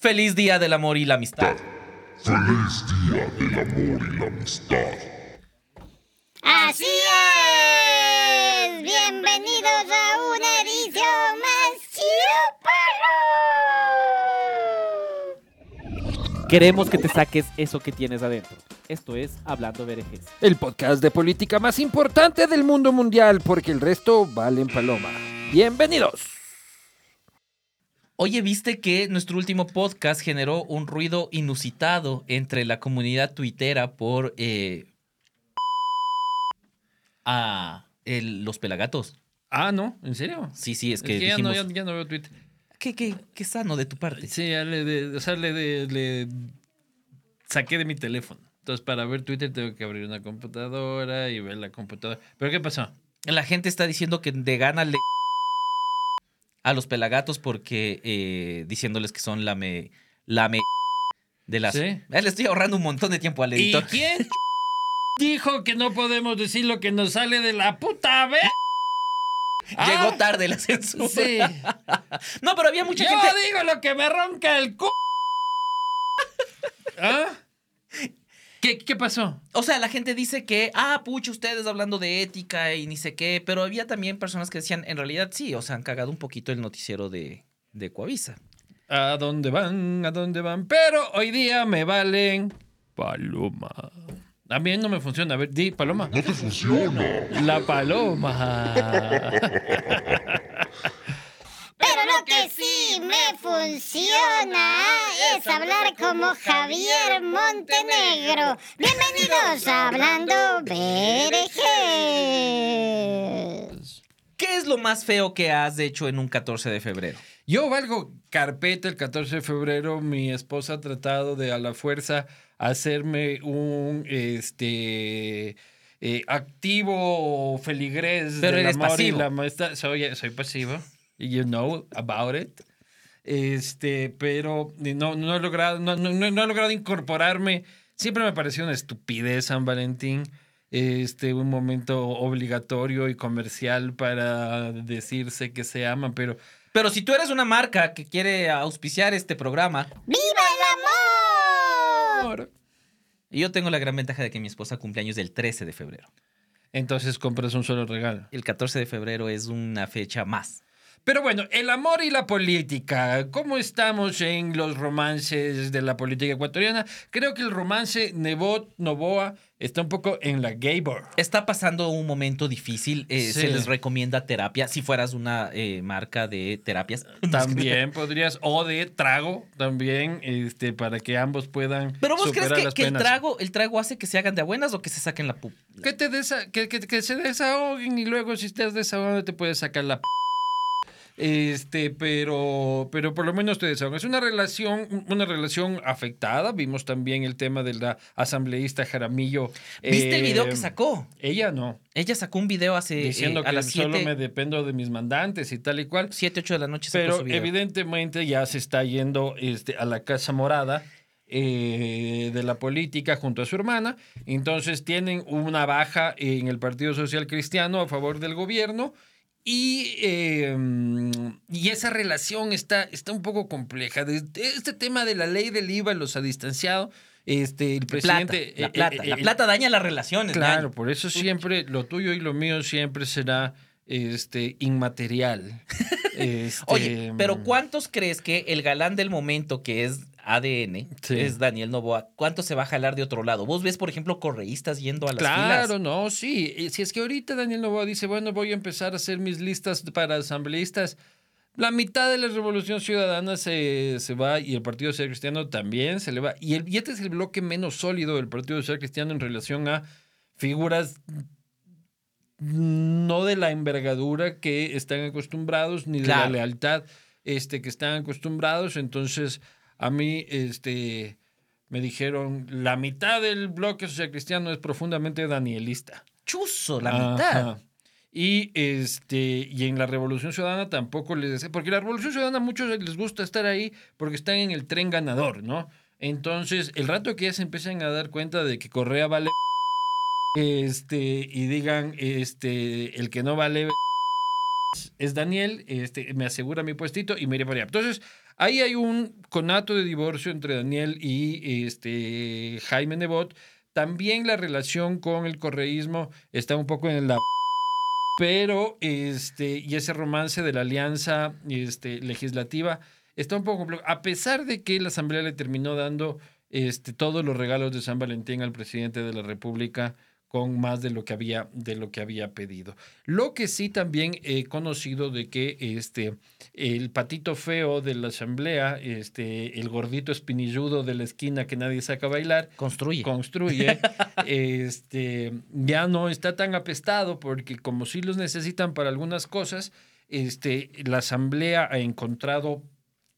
Feliz Día del Amor y la Amistad. Feliz Día del Amor y la Amistad. Así es. Bienvenidos a una edición más chido Queremos que te saques eso que tienes adentro. Esto es Hablando Verejes. El podcast de política más importante del mundo mundial, porque el resto valen paloma. Bienvenidos. Oye, ¿viste que nuestro último podcast generó un ruido inusitado entre la comunidad tuitera por eh, a el- los pelagatos? Ah, no, ¿en serio? Sí, sí, es que Es que ya, no, dijimos, ya, ya no veo Twitter. ¿qué, qué, qué sano de tu parte. Sí, ya le, de- o sea, le, de- le saqué de mi teléfono. Entonces, para ver Twitter tengo que abrir una computadora y ver la computadora. ¿Pero qué pasó? La gente está diciendo que de gana le a los pelagatos porque eh, diciéndoles que son la me la me de las. ¿Sí? Eh, le estoy ahorrando un montón de tiempo al ¿Y editor. quién dijo que no podemos decir lo que nos sale de la puta vez? Llegó tarde la censura. Sí. No, pero había mucha Yo gente. digo lo que me ronca el cu... ¿Ah? ¿Qué, ¿Qué pasó? O sea, la gente dice que, ah, pucha, ustedes hablando de ética y ni sé qué, pero había también personas que decían, en realidad sí, o sea, han cagado un poquito el noticiero de, de Coavisa. ¿A dónde van? ¿A dónde van? Pero hoy día me valen paloma. A mí no me funciona. A ver, di paloma. No te funciona. La paloma. Que sí me funciona es hablar como Javier Montenegro. Bienvenidos a Hablando Berejes. ¿Qué es lo más feo que has hecho en un 14 de febrero? Yo valgo carpeta el 14 de febrero. Mi esposa ha tratado de a la fuerza hacerme un este eh, activo feligrés Pero del eres amor pasivo. y la. Soy, soy pasivo. You know about it. Este, pero no, no he logrado, no, no- no- no he logrado incorporarme. Siempre me pareció una estupidez San Valentín. Este, un momento obligatorio y comercial para decirse que se aman, pero Pero si tú eres una marca que quiere auspiciar este programa, ¡Viva el amor! y yo tengo la gran ventaja de que mi esposa cumpleaños el 13 de febrero. Entonces compras un solo regalo. El 14 de febrero es una fecha más. Pero bueno, el amor y la política. ¿Cómo estamos en los romances de la política ecuatoriana? Creo que el romance Nebot Novoa está un poco en la gay bar. Está pasando un momento difícil. eh, Sí. Se les recomienda terapia. Si fueras una eh, marca de terapias. También podrías, o de trago, también, este, para que ambos puedan. Pero vos crees que, el trago, el trago hace que se hagan de buenas o que se saquen la pu Que, te desa- que, que- que se desahoguen y luego si estás desahogando te puedes sacar la p este, pero, pero por lo menos te desahogas. Es una relación, una relación afectada. Vimos también el tema de la asambleísta Jaramillo. ¿Viste el video Eh, que sacó? Ella no. Ella sacó un video hace Diciendo eh, a que las solo 7, me dependo de mis mandantes y tal y cual. 7, 8 de la noche sacó Pero su video. evidentemente ya se está yendo este, a la Casa Morada eh, de la política junto a su hermana. Entonces tienen una baja en el Partido Social Cristiano a favor del gobierno. Y, eh, y esa relación está, está un poco compleja. Este tema de la ley del IVA los ha distanciado. Este, el Plata, presidente. la eh, plata. eh, la eh, plata daña las relaciones. Claro, daña. por eso siempre lo tuyo y lo mío siempre será este inmaterial. Este, Oye, pero ¿cuántos crees que el galán del momento, que es ADN, Sí. es Daniel Novoa, cuánto se va a jalar de otro lado? Vos ves, por ejemplo, correístas yendo a las Claro, filas. no, sí. Si es que ahorita Daniel Novoa dice, bueno, voy a empezar a hacer mis listas para asambleístas, la mitad de la revolución ciudadana se, se va y el Partido Social Cristiano también se le va. Y, el, y este es el bloque menos sólido del Partido Social Cristiano en relación a figuras no de la envergadura que están acostumbrados ni de la Claro. lealtad este, que están acostumbrados. Entonces, a mí, este, me dijeron, la mitad del bloque social cristiano es profundamente danielista. Chuzo, la Ajá. mitad. Y este y en la Revolución Ciudadana tampoco les porque la Revolución Ciudadana a muchos les gusta estar ahí porque están en el tren ganador, ¿no? Entonces, el rato que ya se empiezan a dar cuenta de que Correa vale este y digan este el que no vale es Daniel, este me asegura mi puestito y me iré para allá. Entonces, Ahí hay un conato de divorcio entre Daniel y este Jaime Nebot. También la relación con el correísmo está un poco en la pero este y ese romance de la alianza este, legislativa está un poco complejo. A pesar de que la Asamblea le terminó dando este, todos los regalos de San Valentín al presidente de la República con más de lo que había de lo que había pedido. Lo que sí también he conocido de que este el patito feo de la asamblea, este el gordito espinilludo de la esquina que nadie saca a bailar, Construye. construye, este, ya no está tan apestado porque como sí los necesitan para algunas cosas, este, la asamblea ha encontrado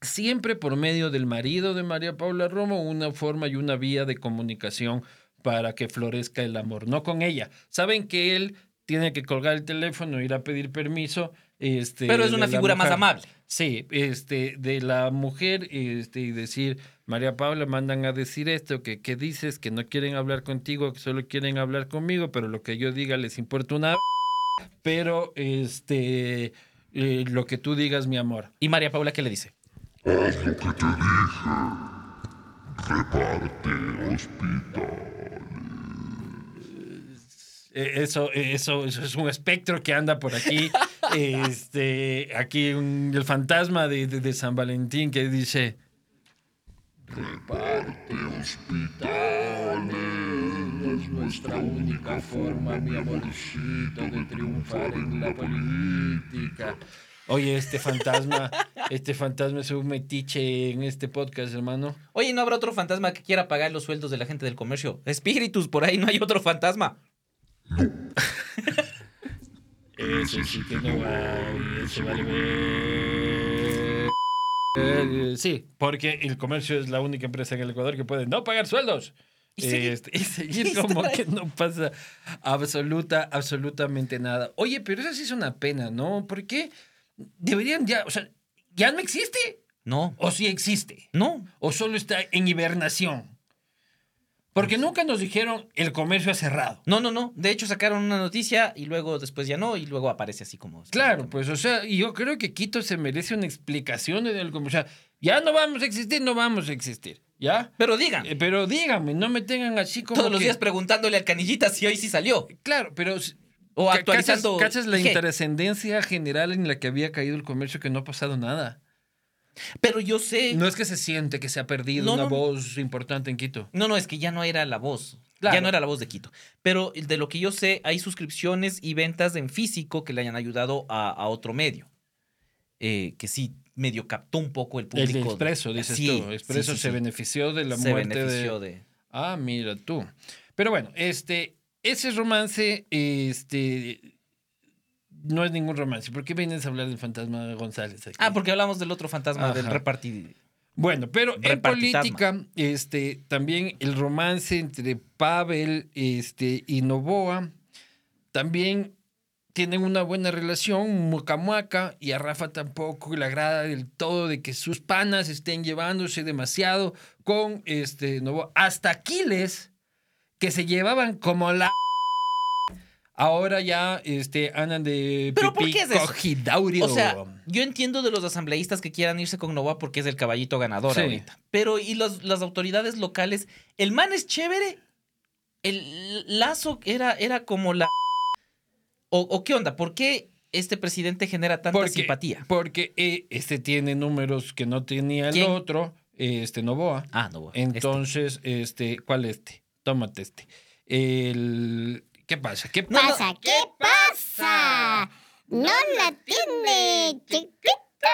siempre por medio del marido de María Paula Romo una forma y una vía de comunicación para que florezca el amor, no con ella. Saben que él tiene que colgar el teléfono, ir a pedir permiso. Este, Pero es una figura más amable. Sí, este, de la mujer, este, y decir, María Paula, mandan a decir esto, que, que dices, que no quieren hablar contigo, que solo quieren hablar conmigo, pero lo que yo diga les importa una pero este, eh, lo que tú digas, mi amor. ¿Y María Paula qué le dice? Haz lo que te dije. Reparte hospital. Eh, Eso, eso, eso es un espectro que anda por aquí. este, aquí un- el fantasma de, de- de San Valentín que dice, Reparte hospitales. Es nuestra única forma, mi amorcito, de triunfar en la política. oye, este fantasma, este fantasma es un metiche en este podcast, hermano. Oye, ¿no habrá otro fantasma que quiera pagar los sueldos de la gente del comercio? Espíritus, por ahí no hay otro fantasma. Eso sí que no hay, eso vale ver. Eh, sí, porque el comercio es la única empresa en el Ecuador que puede no pagar sueldos. Y seguir- Este, y seguir y como que no pasa absoluta, absolutamente nada. Oye, pero eso sí es una pena, ¿no? Porque deberían ya, o sea, ya no existe. No, O sí existe. no. O solo está en hibernación. Porque nunca nos dijeron el comercio ha cerrado. No, no, no. De hecho, sacaron una noticia y luego después ya no, y luego aparece así como. Claro, pues, o sea, y yo creo que Quito se merece una explicación de algo. O sea, ya no vamos a existir, no vamos a existir, ¿ya? Pero digan, Eh, pero díganme, no me tengan así como. todos los que- días preguntándole al canillita si hoy sí salió. Claro, pero. O actualizando. ¿Cachas, cachas la intrascendencia general en la que había caído el comercio que no ha pasado nada? Pero yo sé. No es que se siente que se ha perdido No, una no, voz importante en Quito. No, no, es que ya no era la voz. Claro. Ya no era la voz de Quito. Pero de lo que yo sé, hay suscripciones y ventas en físico que le hayan ayudado a, a otro medio. Eh, que sí, medio captó un poco el El público. de Expreso, dices Sí, tú. Expreso sí, sí, se benefició de la Se muerte de. benefició de... Ah, mira tú. Pero bueno, este, ese romance, este, no es ningún romance. ¿Por qué vienes a hablar del fantasma González aquí? Ah, porque hablamos del otro fantasma del Ajá. repartido. Bueno, pero en política, este, también el romance entre Pavel, este, y Novoa, también tienen una buena relación, muaca muaca, y a Rafa tampoco le agrada del todo de que sus panas estén llevándose demasiado con este Novoa. Hasta Aquiles, que se llevaban como la... Ahora ya este, andan de ¿Pero por qué es eso? cogidaurio. O sea, yo entiendo de los asambleístas que quieran irse con Nova porque es el caballito ganador Sí. ahorita. Pero, ¿y los- las autoridades locales? El man es chévere. El lazo era, era como la. O, o qué onda? ¿Por qué este presidente genera tanta Porque- simpatía? Porque eh, este tiene números que no tenía el ¿Quién? otro, eh, este Novoa. Ah, no. este. Entonces, este, ¿cuál este? Tómate este. El, ¿Qué pasa? ¿Qué No, no. pasa? ¿Qué pasa? No la tiene chiquita.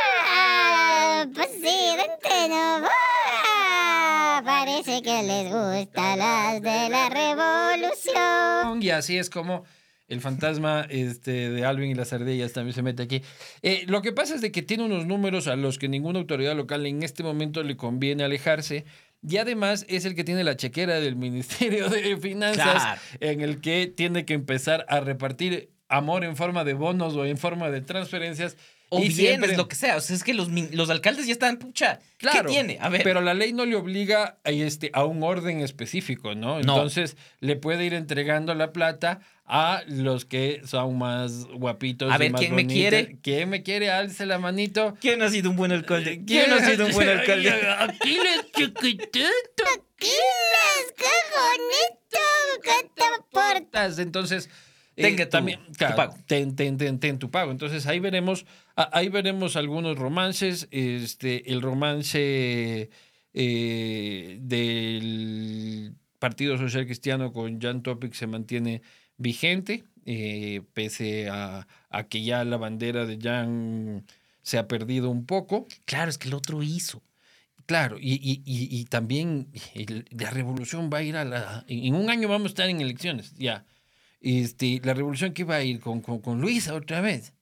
Presidente Novoa. Parece que les gusta las de la revolución. Y así es como el fantasma este, de Alvin y las ardillas también se mete aquí. Eh, lo que pasa es de que tiene unos números a los que ninguna autoridad local en este momento le conviene alejarse. Y además es el que tiene la chequera del Ministerio de Finanzas, Claro. en el que tiene que empezar a repartir amor en forma de bonos o en forma de transferencias. O y bienes, siempre- lo que sea. O sea, es que los, min- los alcaldes ya están, pucha. Claro, ¿Qué tiene? A ver. Pero la ley no le obliga a, este, a un orden específico, ¿no? No. Entonces le puede ir entregando la plata a los que son más guapitos. A y ver, más ¿quién me quiere? ¿Quién me quiere? Alce la manito. ¿Quién ha sido un buen alcalde? ¿Quién ha sido un buen alcalde? Aquí les chiquitito. ¡Quiles, qué bonito! ¿Qué te aporta? Entonces, Eh, Tenga tu- también, tu claro, pago. Ten, ten, ten, ten tu pago. Entonces ahí veremos, ahí veremos algunos romances. Este, el romance eh, del Partido Social Cristiano con Jan Topic se mantiene vigente, eh, pese a, a que ya la bandera de Jan se ha perdido un poco. Claro, es que el otro hizo. Claro, y, y, y, y también el- la revolución va a ir a la... En un año vamos a estar en elecciones, ya. Este, la revolución que va a ir con, con, con Luisa otra vez.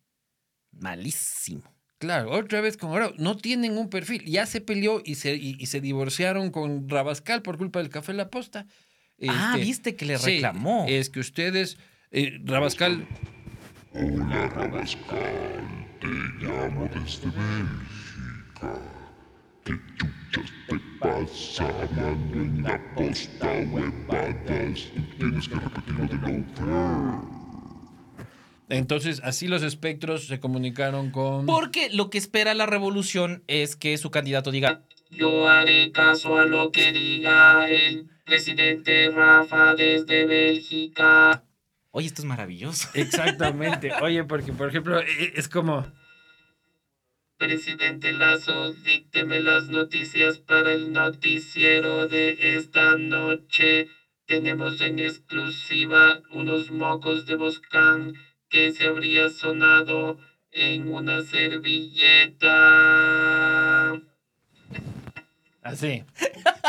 Malísimo. Claro, otra vez con Arau. No tienen un perfil. Ya se peleó y se, y, y se divorciaron con Rabascal por culpa del café La Posta. ah, Este, viste que le sí, reclamó. es que ustedes... eh, Rabascal... Hola Rabascal, te llamo desde Bélgica. ¿Qué chuchas te pasa hablando en la posta huevadas? Tienes que repetirlo de nuevo. Entonces, así los espectros se comunicaron con... Porque lo que espera la revolución es que su candidato diga, Yo haré caso a lo que diga el presidente Rafa desde Bélgica. oye, esto es maravilloso. Exactamente. Oye, porque, por ejemplo, e- es como... Presidente Lazo, dícteme las noticias para el noticiero de esta noche. Tenemos en exclusiva unos mocos de Boscán que se habría sonado en una servilleta. Así.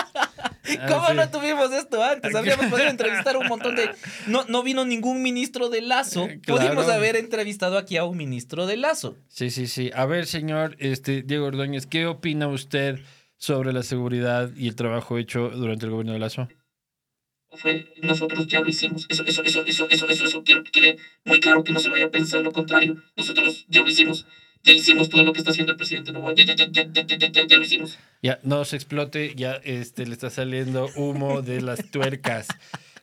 ¿Cómo Así. no tuvimos esto antes? Habríamos podido entrevistar a un montón de... No, no vino ningún ministro de Lazo. Eh, claro. Pudimos haber entrevistado aquí a un ministro de Lazo. Sí, sí, sí. A ver, señor este, Diego Ordóñez, ¿qué opina usted sobre la seguridad y el trabajo hecho durante el gobierno de Lazo? Fue, nosotros ya lo hicimos. Eso, eso, eso, eso, eso, eso, eso, quiero que quede muy claro que no se vaya a pensar lo contrario. Nosotros ya lo hicimos. Ya hicimos todo lo que está haciendo el presidente Novoa. Ya, ya, ya, ya, ya, ya, ya, ya, lo hicimos. Ya, no se explote, ya este, le está saliendo humo de las tuercas.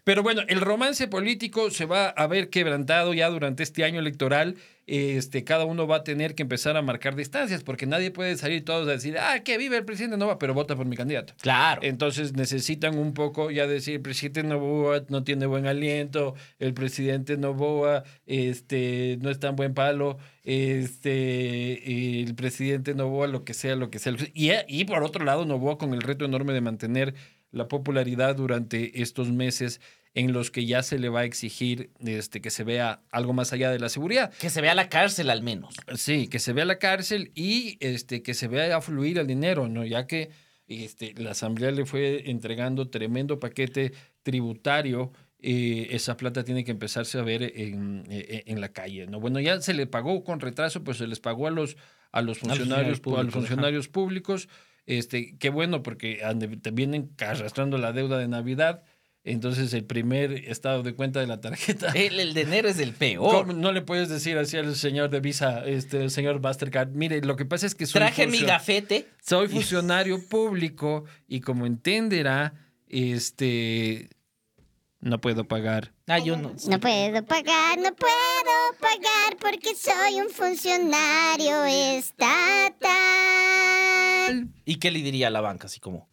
Pero bueno, el romance político se va a ver quebrantado ya durante este año electoral. Este, cada uno va a tener que empezar a marcar distancias, porque nadie puede salir todos a decir, ah, que vive el presidente Nova, pero vota por mi candidato. Claro. Entonces necesitan un poco ya decir, el presidente Novoa no tiene buen aliento, el presidente Novoa este, no es tan buen palo, este, el presidente Novoa lo que sea, lo que sea. Y, y por otro lado, Novoa con el reto enorme de mantener la popularidad durante estos meses en los que ya se le va a exigir este, que se vea algo más allá de la seguridad. Que se vea la cárcel al menos. Sí, que se vea la cárcel y este, que se vea fluir el dinero, ¿no? Ya que este, la Asamblea le fue entregando tremendo paquete tributario, eh, esa plata tiene que empezarse a ver en, eh, en la calle, ¿no? Bueno, ya se le pagó con retraso, pues se les pagó a los, a los funcionarios, a los funcionarios públicos. Este, qué bueno, porque te vienen arrastrando la deuda de Navidad. Entonces, el primer estado de cuenta de la tarjeta El, el de enero es el peor. ¿Cómo No le puedes decir así al señor de Visa, este, el señor Mastercard. Mire, lo que pasa es que soy, Traje mi gafete. soy funcionario público y como entenderá, este, no puedo pagar. Ah, yo no. No puedo pagar, no puedo pagar porque soy un funcionario estatal. ¿Y qué le diría a la banca? Así como.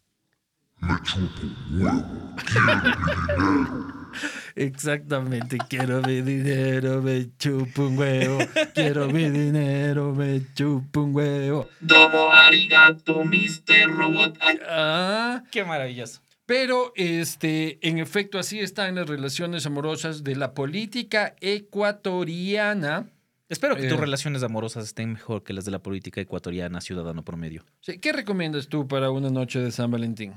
Exactamente, quiero mi dinero, me chupo un huevo. Quiero mi dinero, me chupo un huevo. Domo arigato, Mr. Robot. Ah, Qué maravilloso. Pero, este, en efecto, así están las relaciones amorosas de la política ecuatoriana. Espero que Eh. tus relaciones amorosas estén mejor que las de la política ecuatoriana, ciudadano promedio. Sí, ¿Qué recomiendas tú para una noche de San Valentín?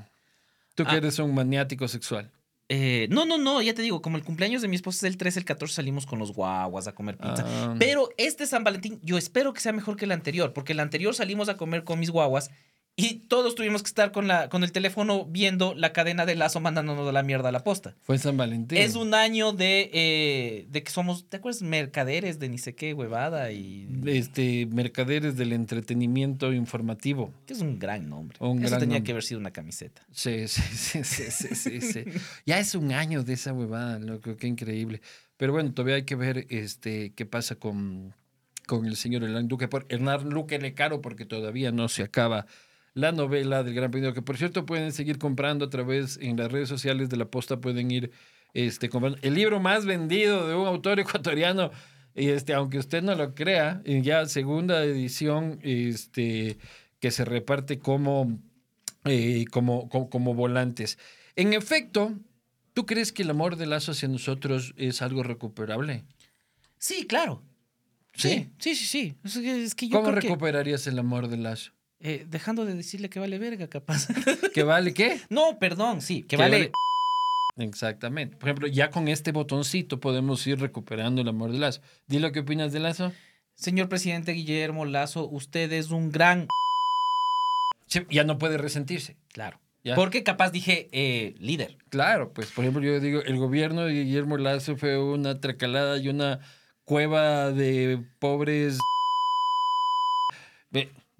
Tú que Ah. eres un maniático sexual. Eh, no, no, no, ya te digo, como el cumpleaños de mi esposa es el 13, el 14 salimos con los guaguas a comer pizza. Ah. Pero este San Valentín, yo espero que sea mejor que el anterior, porque el anterior salimos a comer con mis guaguas Y todos tuvimos que estar con, la, con el teléfono viendo la cadena de lazo mandándonos a la mierda a la posta. Fue San Valentín. Es un año de, eh, de que somos, ¿te acuerdas? Mercaderes de ni sé qué huevada y... Este, mercaderes del entretenimiento informativo. Que es un gran nombre. Un Eso gran tenía nombre. que haber sido una camiseta. Sí, sí, sí, sí, sí, sí, sí. Ya es un año de esa huevada, loco, qué increíble. Pero bueno, todavía hay que ver este qué pasa con, con el señor Hernán Duque. Por, Hernán Duque le caro porque todavía no se acaba la novela del Gran Pendido, que por cierto pueden seguir comprando a través en las redes sociales de la posta, pueden ir este, comprando. El libro más vendido de un autor ecuatoriano, y este, aunque usted no lo crea, en ya segunda edición este, que se reparte como eh, como, como, como volantes. En efecto, ¿tú crees que el amor de Lazo hacia nosotros es algo recuperable? Sí, claro. Sí. Sí, sí, sí. Es que, es que yo ¿Cómo creo que, recuperarías el amor de Lazo? Eh, dejando de decirle que vale verga, capaz. ¿Que vale qué? no, perdón, sí, que Que vale... vale- Exactamente. Por ejemplo, ya con este botoncito podemos ir recuperando el amor de Lazo. Di lo que opinas de Lazo. Señor presidente Guillermo Lazo, usted es un gran... Sí, ya no puede resentirse. Claro. Ya. Porque capaz dije eh, líder. Claro, pues por ejemplo yo digo, el gobierno de Guillermo Lazo fue una tracalada y una cueva de pobres...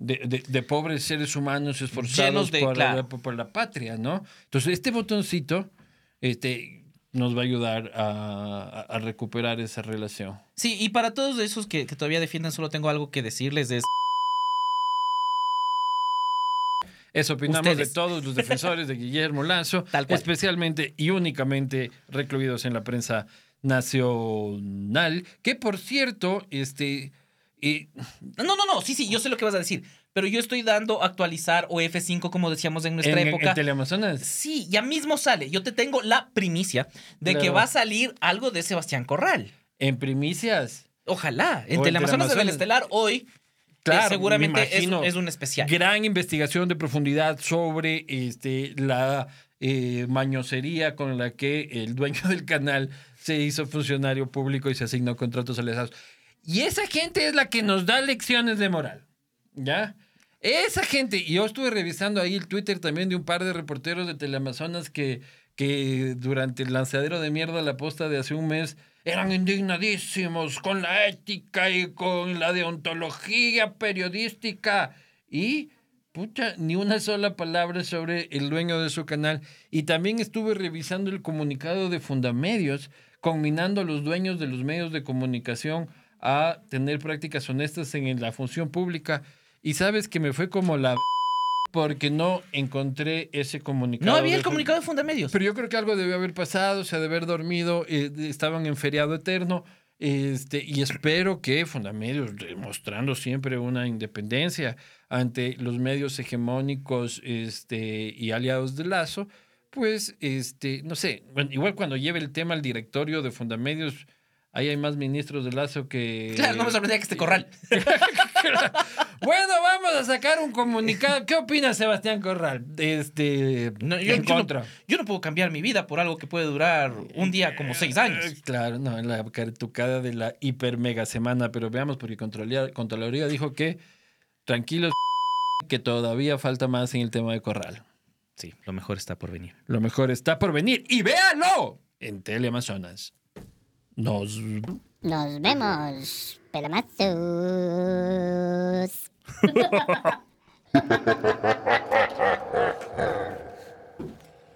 de- de- de pobres seres humanos esforzados de- por, la, claro. por la patria, ¿no? Entonces este botoncito este, nos va a ayudar a, a- a recuperar esa relación. Sí, y para todos esos que, que todavía defienden, solo tengo algo que decirles. Es, Eso opinamos Ustedes. de todos los defensores de Guillermo Lazo, Tal cual. especialmente y únicamente recluidos en la prensa nacional, que por cierto, este, y no, no, no, sí, sí, yo sé lo que vas a decir. Pero yo estoy dando actualizar o F5, como decíamos en nuestra en, en época. Teleamazonas, Sí, ya mismo sale. Yo te tengo la primicia de que va a salir algo de Sebastián Corral. en primicias, Ojalá. En en Teleamazonas de Teleamazonas. Estelar hoy. eh, Claro, seguramente es un especial. gran investigación de profundidad sobre este, la eh, mañosería con la que el dueño del canal se hizo funcionario público y se asignó contratos alejados. Y esa gente es la que nos da lecciones de moral. ¿Ya? Esa gente, y yo estuve revisando ahí el Twitter también de un par de reporteros de Teleamazonas que, que durante el lanzadero de mierda la posta de hace un mes eran indignadísimos con la ética y con la deontología periodística. Y, pucha, ni una sola palabra sobre el dueño de su canal. Y también estuve revisando el comunicado de Fundamedios, combinando a los dueños de los medios de comunicación a tener prácticas honestas en la función pública. Y sabes que me fue como la... porque no encontré ese comunicado. No había de el Fun- comunicado de Fundamedios. pero yo creo que algo debió haber pasado, se ha de haber dormido, eh, estaban en feriado eterno. Este, y espero que Fundamedios, demostrando siempre una independencia ante los medios hegemónicos este, y aliados de Lazo, pues, este, no sé, bueno, igual cuando lleve el tema al directorio de Fundamedios, ahí hay más ministros de Lazo que... Claro, no me sorprendía que esté Corral. Bueno, vamos a sacar un comunicado. ¿Qué opina Sebastián Corral? Este, No, yo, en yo no- contra. yo no puedo cambiar mi vida por algo que puede durar un día como seis años. Eh, Claro, no, la cartucada de la hiper mega semana, pero veamos porque Contraloría, Contraloría dijo que tranquilos que todavía falta más en el tema de Corral. Sí, lo mejor está por venir. Lo mejor está por venir y véanlo en Teleamazonas. Nos. Nos vemos, pelamazos.